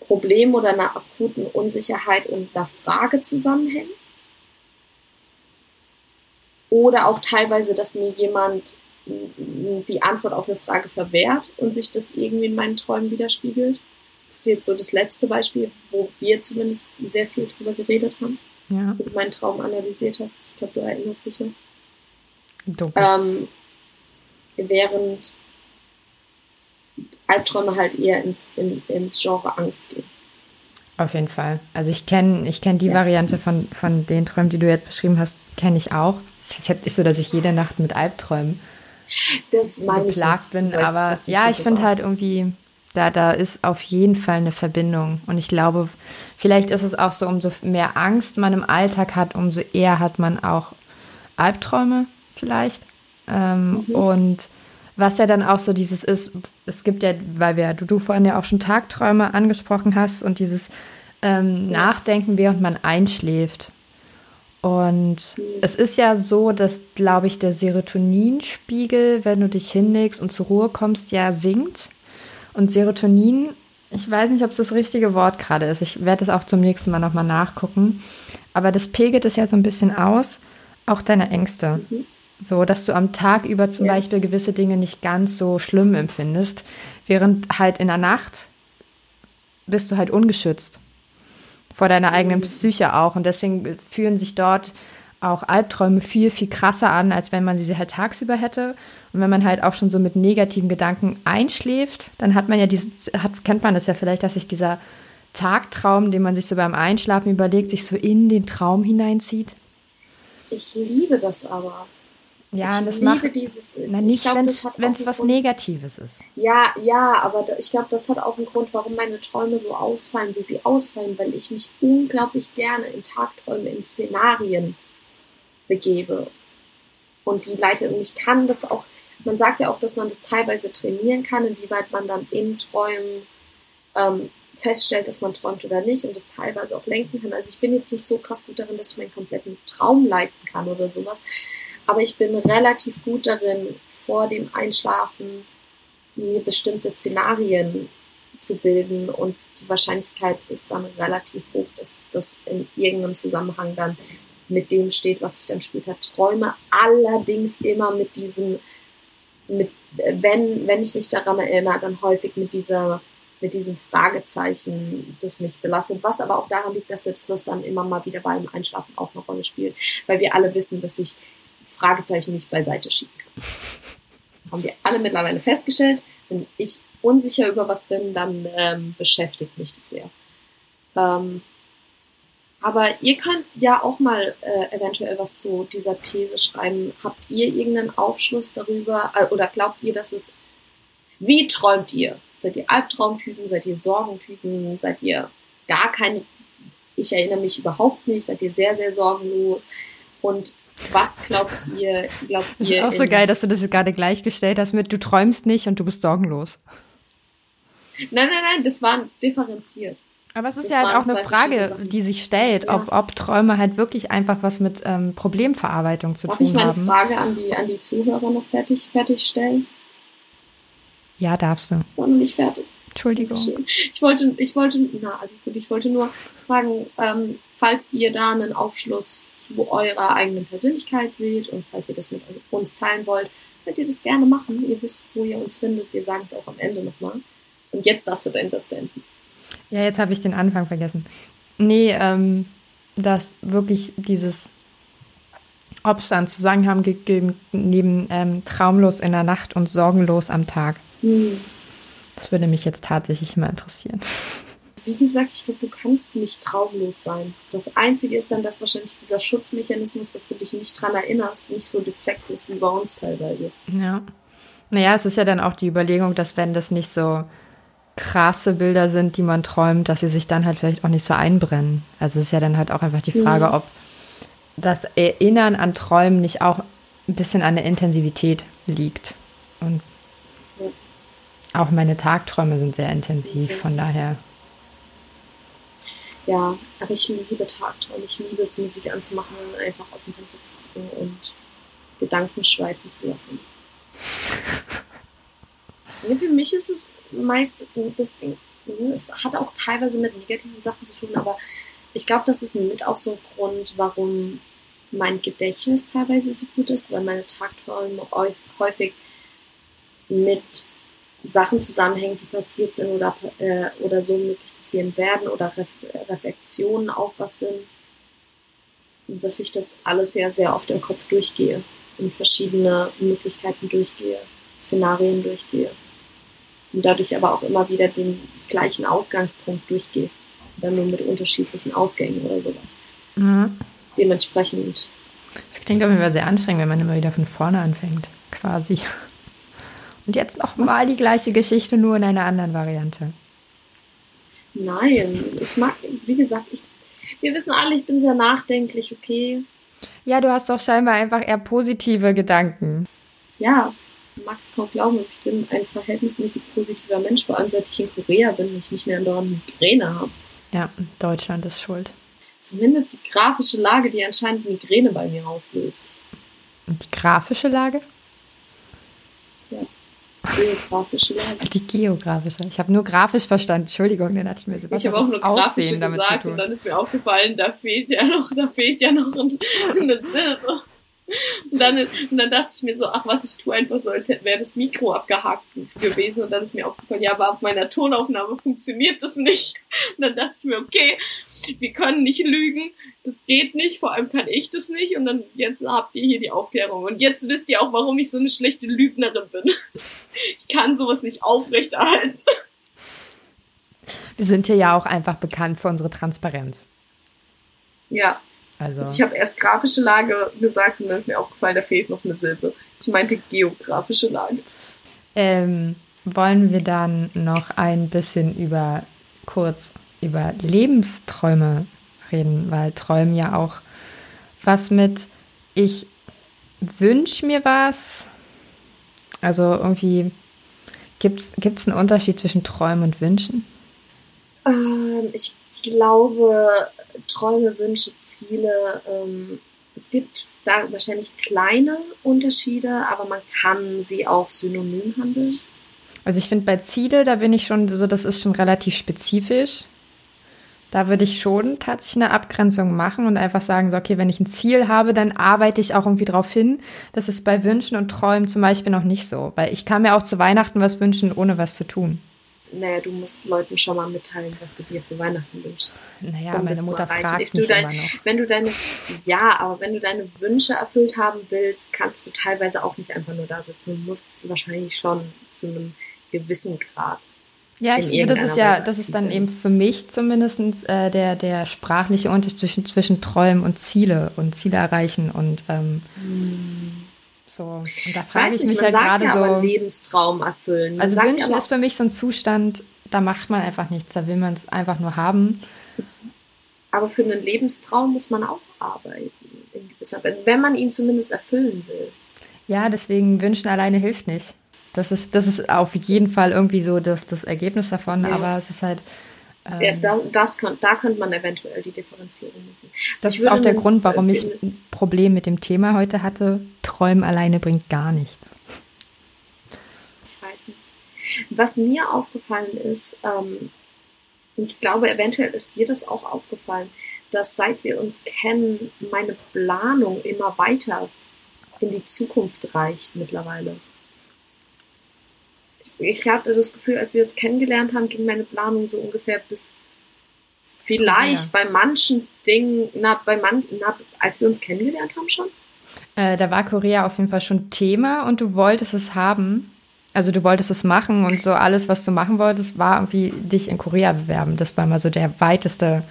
Problem oder einer akuten Unsicherheit und einer Frage zusammenhängt. Oder auch teilweise, dass mir jemand die Antwort auf eine Frage verwehrt und sich das irgendwie in meinen Träumen widerspiegelt. Das ist jetzt so das letzte Beispiel, wo wir zumindest sehr viel drüber geredet haben. Ja. Wo du meinen Traum analysiert hast. Ich glaube, du erinnerst dich noch. Ähm, während Albträume halt eher ins, in, ins Genre Angst gehen. Auf jeden Fall. Also ich kenne ich kenn die ja. Variante von, von den Träumen, die du jetzt beschrieben hast, kenne ich auch. Es ist nicht so, dass ich jede Nacht mit Albträumen das geplagt bin. Weißt, aber ja, ich finde halt irgendwie, da, da ist auf jeden Fall eine Verbindung. Und ich glaube, vielleicht ist es auch so, umso mehr Angst man im Alltag hat, umso eher hat man auch Albträume vielleicht. Ähm, mhm. Und was ja dann auch so dieses ist, es gibt ja, weil wir, du, du vorhin ja auch schon Tagträume angesprochen hast und dieses ähm, ja. Nachdenken, während man einschläft. Und es ist ja so, dass, glaube ich, der Serotoninspiegel, wenn du dich hinlegst und zur Ruhe kommst, ja sinkt. Und Serotonin, ich weiß nicht, ob es das richtige Wort gerade ist. Ich werde es auch zum nächsten Mal nochmal nachgucken. Aber das pegelt es ja so ein bisschen aus, auch deine Ängste. Mhm. So, dass du am Tag über zum ja. Beispiel gewisse Dinge nicht ganz so schlimm empfindest, während halt in der Nacht bist du halt ungeschützt vor deiner eigenen mhm. Psyche auch. Und deswegen fühlen sich dort auch Albträume viel, viel krasser an, als wenn man sie halt tagsüber hätte. Und wenn man halt auch schon so mit negativen Gedanken einschläft, dann hat man ja dieses, hat, kennt man das ja vielleicht, dass sich dieser Tagtraum, den man sich so beim Einschlafen überlegt, sich so in den Traum hineinzieht. Ich liebe das aber. Ja, ich das macht dieses. Na, nicht, wenn es was Grund, Negatives ist. Ja, ja, aber da, ich glaube, das hat auch einen Grund, warum meine Träume so ausfallen, wie sie ausfallen, weil ich mich unglaublich gerne in Tagträumen, in Szenarien begebe. Und die leite, und ich kann das auch, man sagt ja auch, dass man das teilweise trainieren kann, inwieweit man dann in Träumen ähm, feststellt, dass man träumt oder nicht und das teilweise auch lenken kann. Also ich bin jetzt nicht so krass gut darin, dass ich meinen kompletten Traum leiten kann oder sowas. Aber ich bin relativ gut darin, vor dem Einschlafen mir bestimmte Szenarien zu bilden. Und die Wahrscheinlichkeit ist dann relativ hoch, dass das in irgendeinem Zusammenhang dann mit dem steht, was ich dann später träume. Allerdings immer mit diesem, mit, wenn, wenn ich mich daran erinnere, dann häufig mit dieser, mit diesem Fragezeichen, das mich belastet, was aber auch daran liegt, dass selbst das dann immer mal wieder beim Einschlafen auch eine Rolle spielt, weil wir alle wissen, dass ich Fragezeichen nicht beiseite schieben kann. Haben wir alle mittlerweile festgestellt. Wenn ich unsicher über was bin, dann ähm, beschäftigt mich das sehr. Ähm, Aber ihr könnt ja auch mal äh, eventuell was zu dieser These schreiben. Habt ihr irgendeinen Aufschluss darüber äh, oder glaubt ihr, dass es wie träumt ihr? Seid ihr Albtraumtypen? Seid ihr Sorgentypen? Seid ihr gar keine? Ich erinnere mich überhaupt nicht. Seid ihr sehr, sehr sorgenlos? Und was glaubt ihr? Glaubt das ihr ist auch so geil, dass du das gerade gleichgestellt hast mit du träumst nicht und du bist sorgenlos. Nein, nein, nein, das war differenziert. Aber es ist Das ja halt auch eine Frage, die sich stellt, Ja. ob, ob Träume halt wirklich einfach was mit ähm, Problemverarbeitung zu Darf tun ich meine haben. Frage an die, an die Zuhörer noch fertig, fertig stellen? Ja, darfst du. War noch nicht fertig. Entschuldigung. Ich wollte, ich wollte, na, also gut, ich wollte nur fragen, ähm, falls ihr da einen Aufschluss zu eurer eigenen Persönlichkeit seht und falls ihr das mit uns teilen wollt, könnt ihr das gerne machen. Ihr wisst, wo ihr uns findet. Wir sagen es auch am Ende nochmal. Und jetzt darfst du deinen Satz beenden. Ja, jetzt habe ich den Anfang vergessen. Nee, ähm, dass wirklich dieses, ob es da einen Zusammenhang gegeben neben ähm, traumlos in der Nacht und sorgenlos am Tag. Hm. Das würde mich jetzt tatsächlich mal interessieren. Wie gesagt, ich glaube, du kannst nicht traumlos sein. Das Einzige ist dann, dass wahrscheinlich dieser Schutzmechanismus, dass du dich nicht dran erinnerst, nicht so defekt ist wie bei uns teilweise. Ja. Naja, es ist ja dann auch die Überlegung, dass wenn das nicht so krasse Bilder sind, die man träumt, dass sie sich dann halt vielleicht auch nicht so einbrennen. Also es ist ja dann halt auch einfach die Frage, Mhm. ob das Erinnern an Träumen nicht auch ein bisschen an der Intensivität liegt. Und auch meine Tagträume sind sehr intensiv, von daher. Ja, aber ich liebe Tagträume. Ich liebe es, Musik anzumachen und einfach aus dem Fenster zu gucken und Gedanken schweifen zu lassen. ja, für mich ist es meist das Ding. Es hat auch teilweise mit negativen Sachen zu tun, aber ich glaube, das ist mit auch so ein Grund, warum mein Gedächtnis teilweise so gut ist, weil meine Tagträume häuf- häufig mit Sachen zusammenhängen, die passiert sind oder, äh, oder so möglich passieren werden oder Ref Reflexionen auf was sind. Und dass ich das alles sehr, sehr oft im Kopf durchgehe und verschiedene Möglichkeiten durchgehe, Szenarien durchgehe. Und dadurch aber auch immer wieder den gleichen Ausgangspunkt durchgehe. Dann nur mit unterschiedlichen Ausgängen oder sowas. Mhm. Dementsprechend, Das klingt auf jeden Fall sehr anstrengend, wenn man immer wieder von vorne anfängt, quasi. Und jetzt noch mal die gleiche Geschichte, nur in einer anderen Variante. nein, ich mag, wie gesagt, ich, wir wissen alle, ich bin sehr nachdenklich, okay. Ja, du hast doch scheinbar einfach eher positive Gedanken. ja, du magst kaum glauben, ich bin ein verhältnismäßig positiver Mensch, vor allem seit ich in Korea bin und ich nicht mehr andauernd Migräne habe. Ja, Deutschland ist schuld. Zumindest die grafische Lage, die anscheinend Migräne bei mir auslöst. Und die grafische Lage? Geografische Lage. Die geografische. Ich habe nur grafisch verstanden. Entschuldigung, dann hatte ich mir so was Ich habe auch nur grafische Aussehen damit gesagt und dann ist mir aufgefallen, da fehlt ja noch, da fehlt ja noch ein- eine Silbe. Und dann, und dann dachte ich mir so, ach was, ich tue einfach so, als wäre das Mikro abgehakt gewesen. Und dann ist mir aufgefallen, ja, aber auf meiner Tonaufnahme funktioniert das nicht. Und dann dachte ich mir, okay, wir können nicht lügen, das geht nicht, vor allem kann ich das nicht. Und dann jetzt habt ihr hier die Aufklärung. Und jetzt wisst ihr auch, warum ich so eine schlechte Lügnerin bin. Ich kann sowas nicht aufrechterhalten. Wir sind hier ja auch einfach bekannt für unsere Transparenz. Ja, Also, Also ich habe erst grafische Lage gesagt und dann ist mir aufgefallen, da fehlt noch eine Silbe. Ich meinte geografische Lage. ähm, wollen wir dann noch ein bisschen über kurz über Lebensträume reden, weil Träumen ja auch was mit ich wünsche mir was. Also irgendwie gibt's gibt's einen Unterschied zwischen Träumen und Wünschen? Ähm, ich glaube, Träume, Wünsche, Ziele, ähm, es gibt da wahrscheinlich kleine Unterschiede, aber man kann sie auch synonym handeln. Also ich finde bei Ziele, da bin ich schon so, das ist schon relativ spezifisch. Da würde ich schon tatsächlich eine Abgrenzung machen und einfach sagen, so, okay, wenn ich ein Ziel habe, dann arbeite ich auch irgendwie drauf hin. Das ist bei Wünschen und Träumen zum Beispiel noch nicht so, weil ich kann mir auch zu Weihnachten was wünschen, ohne was zu tun. Naja, du musst Leuten schon mal mitteilen, was du dir für Weihnachten wünschst. Naja, um meine Mutter fragt mich dein- immer noch. Wenn du deine, ja, aber wenn du deine Wünsche erfüllt haben willst, kannst du teilweise auch nicht einfach nur da sitzen. Du musst wahrscheinlich schon zu einem gewissen Grad. Ja, ich finde, das ist ja, das ist dann eben für mich zumindest äh, der, der sprachliche Unterschied zwischen, zwischen Träumen und Ziele und Ziele erreichen und ähm, hm. so. Und da frage ich, ich, mich ja gerade ja so. Lebenstraum erfüllen. Man also Wünschen ist für mich so ein Zustand, da macht man einfach nichts, da will man es einfach nur haben. Aber für einen Lebenstraum muss man auch arbeiten, wenn man ihn zumindest erfüllen will. Ja, deswegen Wünschen alleine hilft nicht. Das ist, das ist auf jeden Fall irgendwie so das, das Ergebnis davon, ja. aber es ist halt. Ähm, ja, da, das kann, da könnte man eventuell die Differenzierung machen. Also das ist auch der Grund, warum ich ein Problem mit dem Thema heute hatte. Träumen alleine bringt gar nichts. Ich weiß nicht. Was mir aufgefallen ist, ähm, ich glaube, eventuell ist dir das auch aufgefallen, dass seit wir uns kennen, meine Planung immer weiter in die Zukunft reicht mittlerweile ich hatte das Gefühl, als wir uns kennengelernt haben, ging meine Planung so ungefähr bis vielleicht ja. bei manchen Dingen, na, bei man, na, als wir uns kennengelernt haben schon. Äh, da war Korea auf jeden Fall schon Thema und du wolltest es haben. Also du wolltest es machen und so alles, was du machen wolltest, war irgendwie dich in Korea bewerben. Das war mal so der weiteste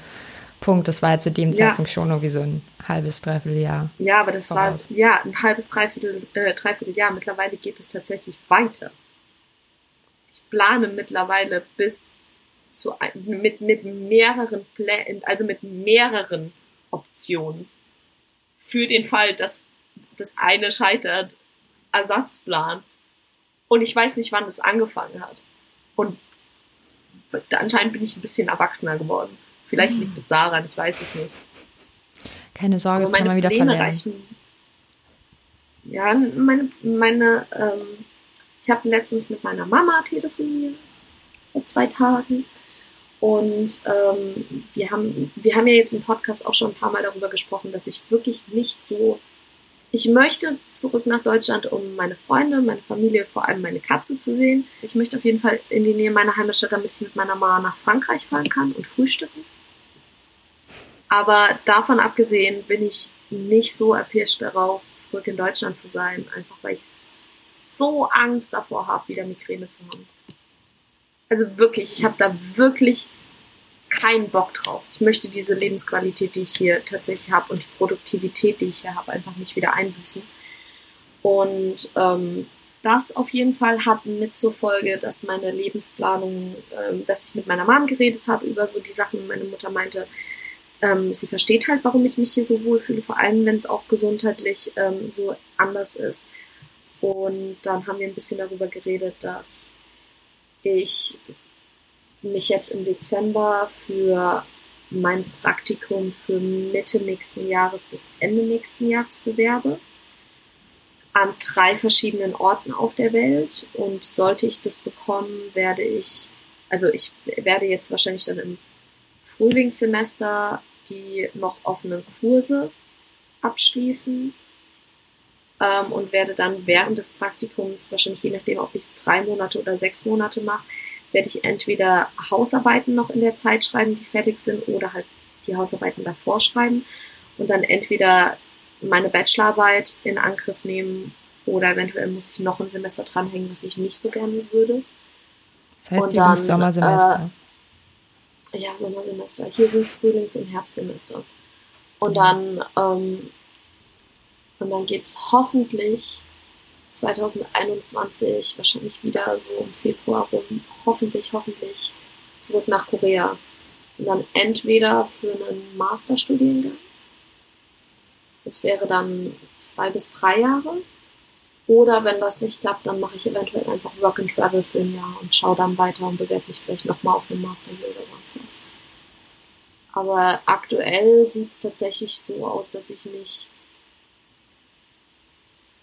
Punkt. Das war ja zu dem ja. Zeitpunkt schon irgendwie so ein halbes, dreiviertel Jahr. Ja, aber das voraus. war ja ein halbes, dreiviertel, äh, dreiviertel Jahr. Mittlerweile geht es tatsächlich weiter plane mittlerweile bis zu mit, mit mehreren Plänen, also mit mehreren Optionen. Für den Fall, dass das eine scheitert, Ersatzplan. Und ich weiß nicht, wann es angefangen hat. Und anscheinend bin ich ein bisschen erwachsener geworden. Vielleicht liegt es daran, ich weiß es nicht. Keine Sorge, es kann man wieder Pläne verlernen. Reichen, ja, meine, meine ähm, ich habe letztens mit meiner Mama telefoniert, vor zwei Tagen. Und ähm, wir, haben, wir haben ja jetzt im Podcast auch schon ein paar Mal darüber gesprochen, dass ich wirklich nicht so. Ich möchte zurück nach Deutschland, um meine Freunde, meine Familie, vor allem meine Katze zu sehen. Ich möchte auf jeden Fall in die Nähe meiner Heimatstadt, damit ich mit meiner Mama nach Frankreich fahren kann und frühstücken. Aber davon abgesehen bin ich nicht so erpirscht darauf, zurück in Deutschland zu sein, einfach weil ich so Angst davor habe, wieder Migräne zu haben. Also wirklich, ich habe da wirklich keinen Bock drauf. Ich möchte diese Lebensqualität, die ich hier tatsächlich habe und die Produktivität, die ich hier habe, einfach nicht wieder einbüßen. Und ähm, das auf jeden Fall hat mit zur Folge, dass meine Lebensplanung, ähm, dass ich mit meiner Mom geredet habe über so die Sachen. Meine Mutter meinte, ähm, sie versteht halt, warum ich mich hier so wohlfühle, vor allem wenn es auch gesundheitlich ähm, so anders ist. Und dann haben wir ein bisschen darüber geredet, dass ich mich jetzt im Dezember für mein Praktikum für Mitte nächsten Jahres bis Ende nächsten Jahres bewerbe. An drei verschiedenen Orten auf der Welt. Und sollte ich das bekommen, werde ich, also ich werde jetzt wahrscheinlich dann im Frühlingssemester die noch offenen Kurse abschließen ähm, und werde dann während des Praktikums, wahrscheinlich je nachdem, ob ich es drei Monate oder sechs Monate mache, werde ich entweder Hausarbeiten noch in der Zeit schreiben, die fertig sind, oder halt die Hausarbeiten davor schreiben und dann entweder meine Bachelorarbeit in Angriff nehmen oder eventuell muss ich noch ein Semester dranhängen, was ich nicht so gerne würde. Das heißt, und dann, Sommersemester. Äh, ja, Sommersemester. Hier sind es Frühlings- und Herbstsemester. Und mhm. dann ähm, und dann geht es hoffentlich 2021, wahrscheinlich wieder so im Februar rum, hoffentlich, hoffentlich zurück nach Korea. Und dann entweder für einen Masterstudiengang, das wäre dann zwei bis drei Jahre, oder wenn das nicht klappt, dann mache ich eventuell einfach Work and Travel für ein Jahr und schaue dann weiter und bewerbe mich vielleicht nochmal auf einen Master oder sonst was. Aber aktuell sieht es tatsächlich so aus, dass ich mich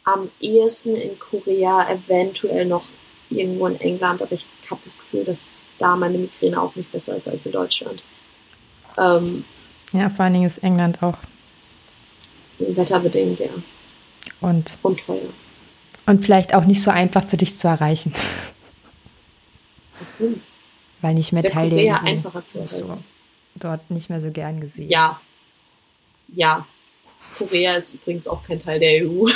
am ehesten in Korea, eventuell noch irgendwo in England, aber ich habe das Gefühl, dass da meine Migräne auch nicht besser ist als in Deutschland. Ähm, ja, vor allen Dingen ist England auch wetterbedingt, ja. Und, und teuer. Und vielleicht auch nicht so einfach für dich zu erreichen. Mhm. Weil nicht mehr Teil der EU. einfacher zu erreichen. So, dort nicht mehr so gern gesehen. Ja. Ja. Korea ist übrigens auch kein Teil der EU.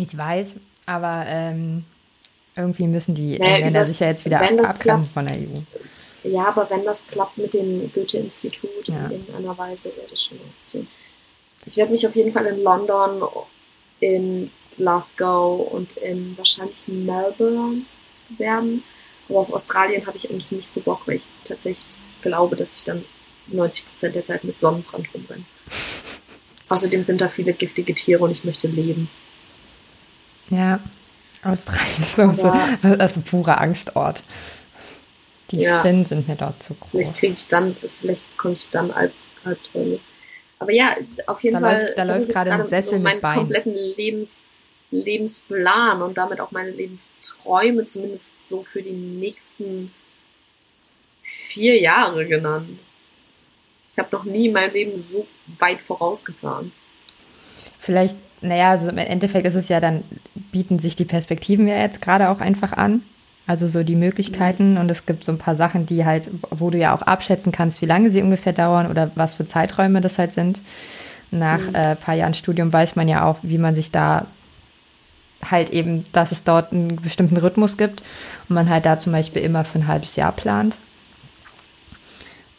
Ich weiß, aber ähm, Irgendwie müssen die Naja, Engländer sich ja jetzt wieder klappt- von der EU. Ja, aber wenn das klappt mit dem Goethe-Institut Ja. in irgendeiner Weise, wäre das schon eine Option. Ich werde mich auf jeden Fall in London, in Glasgow und in wahrscheinlich Melbourne bewerben. Aber auf Australien habe ich eigentlich nicht so Bock, weil ich tatsächlich glaube, dass ich dann 90% der Zeit mit Sonnenbrand rumrenne. Außerdem sind da viele giftige Tiere und ich möchte leben. Ja, Australien so, das ist ein purer Angstort. Die Ja. Spinnen sind mir dort zu groß. Vielleicht kriege ich dann, vielleicht bekomme ich dann Alb Albträume. Aber ja, auf jeden Da Fall. läuft- da so läuft gerade ein Sessel mit meinen Beinen. kompletten Lebens, Lebensplan und damit auch meine Lebensträume, zumindest so für die nächsten vier Jahre genannt. Ich habe noch nie mein Leben so weit vorausgeplant. Vielleicht, naja, also im Endeffekt ist es ja dann, bieten sich die Perspektiven ja jetzt gerade auch einfach an. Also so die Möglichkeiten und es gibt so ein paar Sachen, die halt, wo du ja auch abschätzen kannst, wie lange sie ungefähr dauern oder was für Zeiträume das halt sind. Nach Mhm. äh, paar Jahren Studium weiß man ja auch, wie man sich da halt eben, dass es dort einen bestimmten Rhythmus gibt und man halt da zum Beispiel immer für ein halbes Jahr plant.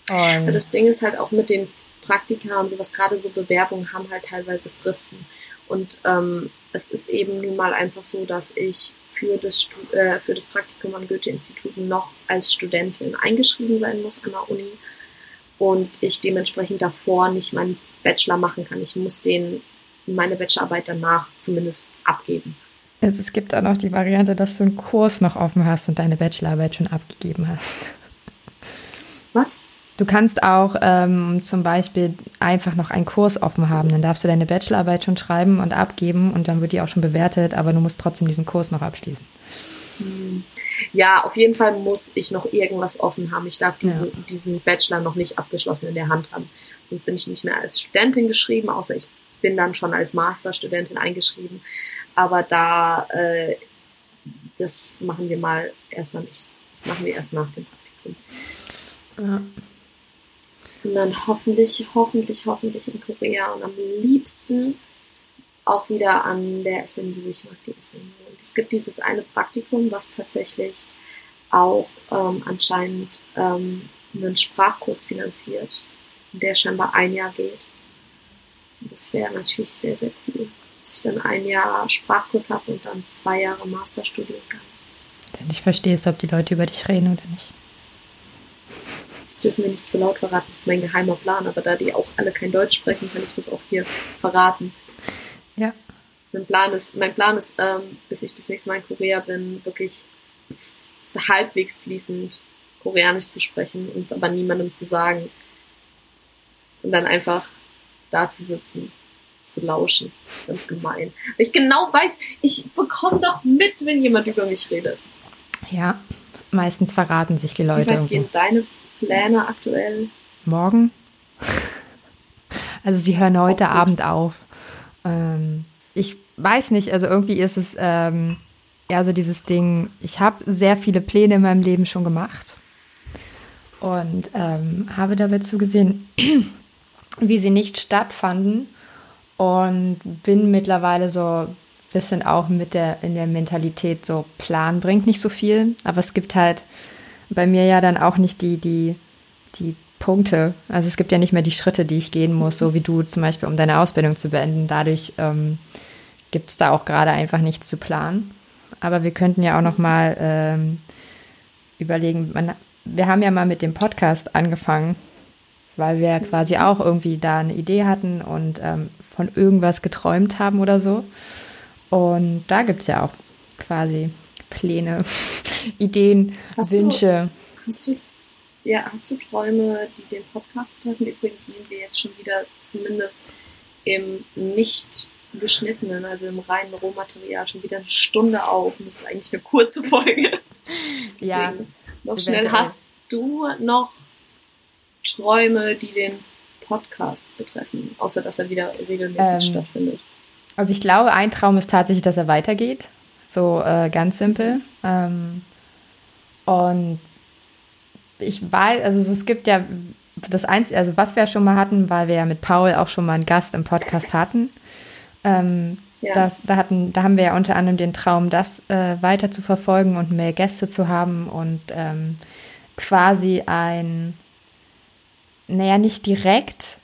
Und das Ding ist halt auch mit den Praktika und sowas, gerade so Bewerbungen haben halt teilweise Fristen. Und ähm, es ist eben nun mal einfach so, dass ich für das, äh, für das Praktikum am Goethe-Institut noch als Studentin eingeschrieben sein muss an der Uni und ich dementsprechend davor nicht meinen Bachelor machen kann. Ich muss den meine Bachelorarbeit danach zumindest abgeben. also es gibt auch noch die Variante, dass du einen Kurs noch offen hast und deine Bachelorarbeit schon abgegeben hast. Was? Du kannst auch ähm, zum Beispiel einfach noch einen Kurs offen haben. Dann darfst du deine Bachelorarbeit schon schreiben und abgeben und dann wird die auch schon bewertet, aber du musst trotzdem diesen Kurs noch abschließen. Ja, auf jeden Fall muss ich noch irgendwas offen haben. Ich darf diese, Ja. diesen Bachelor noch nicht abgeschlossen in der Hand haben. Sonst bin ich nicht mehr als Studentin geschrieben, außer ich bin dann schon als Masterstudentin eingeschrieben. Aber da, äh, das machen wir mal erstmal nicht. Das machen wir erst nach dem Praktikum. Ja. Und dann hoffentlich, hoffentlich, hoffentlich in Korea und am liebsten auch wieder an der SMU. Ich mag die SMU. Und es gibt dieses eine Praktikum, was tatsächlich auch ähm, anscheinend ähm, einen Sprachkurs finanziert, der scheinbar ein Jahr geht. Das wäre natürlich sehr, sehr cool, dass ich dann ein Jahr Sprachkurs habe und dann zwei Jahre Masterstudiengang. Denn ich verstehst, ob die Leute über dich reden oder nicht. Das dürfen wir nicht zu laut verraten, das ist mein geheimer Plan, aber da die auch alle kein Deutsch sprechen, kann ich das auch hier verraten. Ja. Mein Plan ist, mein Plan ist, ähm, bis ich das nächste Mal in Korea bin, wirklich halbwegs fließend Koreanisch zu sprechen und es aber niemandem zu sagen. Und dann einfach da zu sitzen, zu lauschen. Ganz gemein. Weil ich genau weiß, ich bekomme doch mit, wenn jemand über mich redet. Ja, meistens verraten sich die Wie Leute weit irgendwo. gehen deine Pläne aktuell? Morgen? Also sie hören heute gut. Abend auf. Ähm, ich weiß nicht, also irgendwie ist es ähm, eher so dieses Ding, ich habe sehr viele Pläne in meinem Leben schon gemacht und ähm, habe dabei zugesehen, wie sie nicht stattfanden und bin mittlerweile so ein bisschen auch mit der in der Mentalität so Plan bringt nicht so viel, aber es gibt halt bei mir ja dann auch nicht die die die Punkte. Also es gibt ja nicht mehr die Schritte, die ich gehen muss, so wie du zum Beispiel, um deine Ausbildung zu beenden. Dadurch ähm, gibt es da auch gerade einfach nichts zu planen. Aber wir könnten ja auch noch mal ähm, überlegen. Man, wir haben ja mal mit dem Podcast angefangen, weil wir quasi auch irgendwie da eine Idee hatten und ähm, von irgendwas geträumt haben oder so. Und da gibt es ja auch quasi Pläne, Ideen, Hast du- Wünsche. Hast du, ja, hast du Träume, die den Podcast betreffen? Übrigens nehmen wir jetzt schon wieder zumindest im nicht geschnittenen, also im reinen Rohmaterial schon wieder eine Stunde auf. Und das ist eigentlich eine kurze Folge. Ja, Deswegen noch schnell, eventuell. hast du noch Träume, die den Podcast betreffen? Außer, dass er wieder regelmäßig Ähm, stattfindet. Also ich glaube, ein Traum ist tatsächlich, dass er weitergeht. So äh, ganz simpel. Ähm, und ich weiß, also so, es gibt ja das Einzige, also was wir schon mal hatten, weil wir ja mit Paul auch schon mal einen Gast im Podcast hatten. Ähm, ja. das, da, hatten, da haben wir ja unter anderem den Traum, das äh, weiter zu verfolgen und mehr Gäste zu haben und ähm, quasi ein, naja, nicht direkt,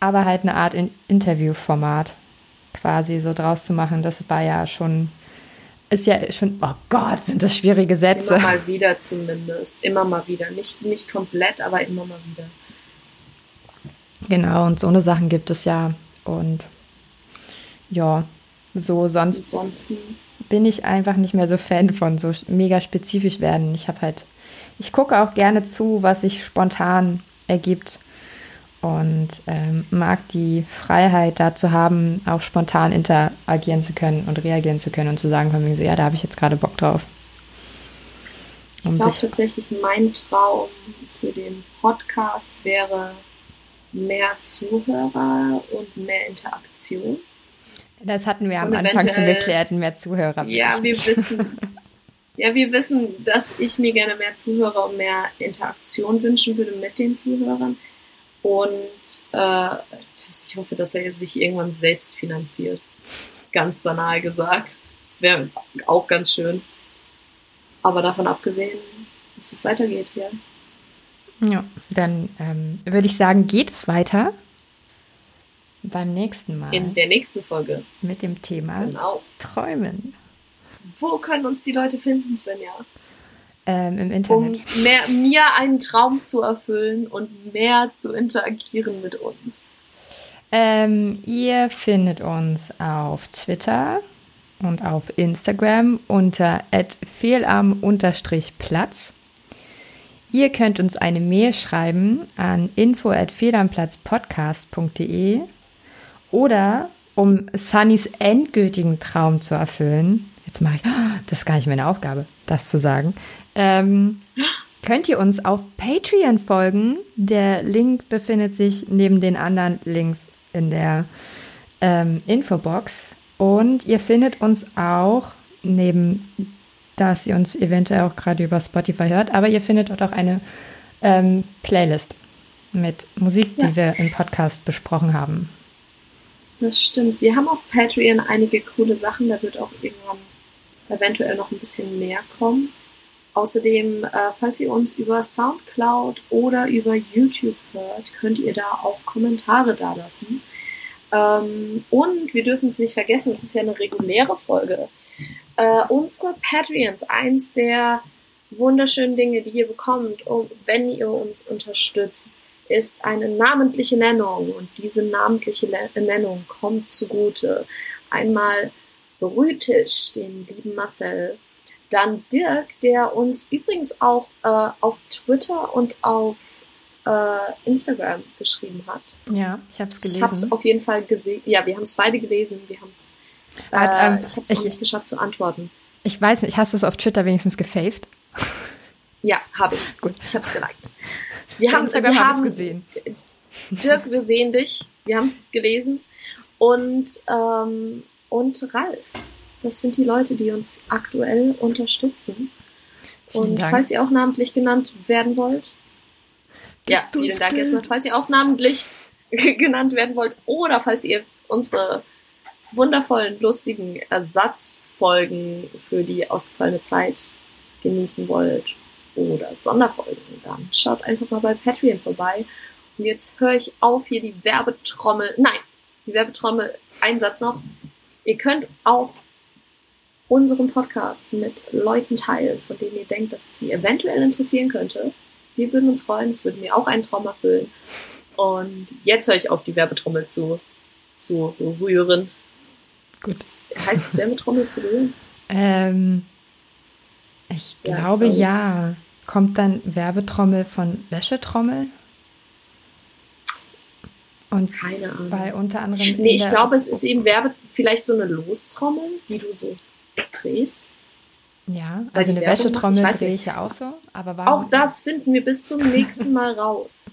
aber halt eine Art in Interviewformat quasi so draus zu machen. Das war ja schon, ist ja schon, oh Gott, sind das schwierige Sätze. Immer mal wieder zumindest, immer mal wieder. Nicht, nicht komplett, aber immer mal wieder. Genau, und so eine Sachen gibt es ja. Und ja, so sonst Ansonsten. bin ich einfach nicht mehr so Fan von so mega spezifisch werden. Ich habe halt, ich gucke auch gerne zu, was sich spontan ergibt und ähm, mag die Freiheit dazu haben, auch spontan interagieren zu können und reagieren zu können und zu sagen von mir so, ja, da habe ich jetzt gerade Bock drauf. Um ich glaube tatsächlich, mein Traum für den Podcast wäre mehr Zuhörer und mehr Interaktion. Das hatten wir am Anfang schon geklärt, mehr Zuhörer. Ja, wir wissen, ja, wir wissen, dass ich mir gerne mehr Zuhörer und mehr Interaktion wünschen würde mit den Zuhörern. Und äh, ich hoffe, dass er sich irgendwann selbst finanziert. Ganz banal gesagt. Das wäre auch ganz schön. Aber davon abgesehen, dass es weitergeht, ja. Ja, dann ähm, würde ich sagen, geht es weiter beim nächsten Mal. In der nächsten Folge. Mit dem Thema genau. Träumen. Wo können uns die Leute finden, Svenja? Ähm, Im Internet. Um mehr, mir einen Traum zu erfüllen und mehr zu interagieren mit uns. Ähm, ihr findet uns auf Twitter und auf Instagram unter fehlarm-platz. Ihr könnt uns eine Mail schreiben an info@fehlarmplatzpodcast.de oder um Sunnys endgültigen Traum zu erfüllen, jetzt mache ich, das ist gar nicht meine Aufgabe, das zu sagen, ähm, könnt ihr uns auf Patreon folgen. Der Link befindet sich neben den anderen Links in der ähm, Infobox. Und ihr findet uns auch neben, dass ihr uns eventuell auch gerade über Spotify hört, aber ihr findet dort auch eine ähm, Playlist mit Musik, die ja. wir im Podcast besprochen haben. Das stimmt. Wir haben auf Patreon einige coole Sachen. Da wird auch irgendwann eventuell noch ein bisschen mehr kommen. Außerdem, äh, falls ihr uns über Soundcloud oder über YouTube hört, könnt ihr da auch Kommentare dalassen. Ähm, und wir dürfen es nicht vergessen, es ist ja eine reguläre Folge. Äh, unsere Patreons, eins der wunderschönen Dinge, die ihr bekommt, wenn ihr uns unterstützt, ist eine namentliche Nennung. Und diese namentliche Nennung kommt zugute. Einmal Brütisch, den lieben Marcel, dann Dirk, der uns übrigens auch äh, auf Twitter und auf äh, Instagram geschrieben hat. Ja, ich habe es gelesen. Ich habe es auf jeden Fall gesehen. Ja, wir haben es beide gelesen. Wir haben es. Äh, ähm, ich habe es noch nicht geschafft zu antworten. Ich weiß nicht, hast du es auf Twitter wenigstens gefaved? Ja, habe ich. Gut. Ich habe es geliked. Wir haben Instagram haben gesehen. Dirk, wir sehen dich. Wir haben es gelesen. Und, ähm, und Ralf. Das sind die Leute, die uns aktuell unterstützen. Und falls ihr auch namentlich genannt werden wollt, Gibt ja, vielen Dank Bild. erstmal. Falls ihr auch namentlich genannt werden wollt oder falls ihr unsere wundervollen, lustigen Ersatzfolgen für die ausgefallene Zeit genießen wollt oder Sonderfolgen, dann schaut einfach mal bei Patreon vorbei. Und jetzt höre ich auf, hier die Werbetrommel, nein, die Werbetrommel, Einsatz noch. Ihr könnt auch unseren Podcast mit Leuten teilen, von denen ihr denkt, dass es sie eventuell interessieren könnte. Wir würden uns freuen, es würde mir auch einen Traum erfüllen. Und jetzt höre ich auf, die Werbetrommel zu, zu rühren. Gut. Heißt es Werbetrommel zu rühren? Ähm, ich ja, glaube ich ja. Kommt dann Werbetrommel von Wäschetrommel? Und Keine Ahnung. Bei unter anderem. Nee, ich glaube, es ist eben Werbe, vielleicht so eine Lostrommel, die du so drehst. Ja, also eine Werbung Wäschetrommel ich drehe ich ja auch so. Aber warum? Auch das finden wir bis zum nächsten Mal raus.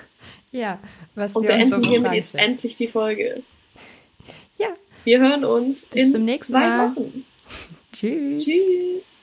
ja, was Und wir beenden uns so hiermit jetzt endlich die Folge. Ja. Wir hören uns bis in zum nächsten zwei Mal. Wochen. Tschüss. Tschüss.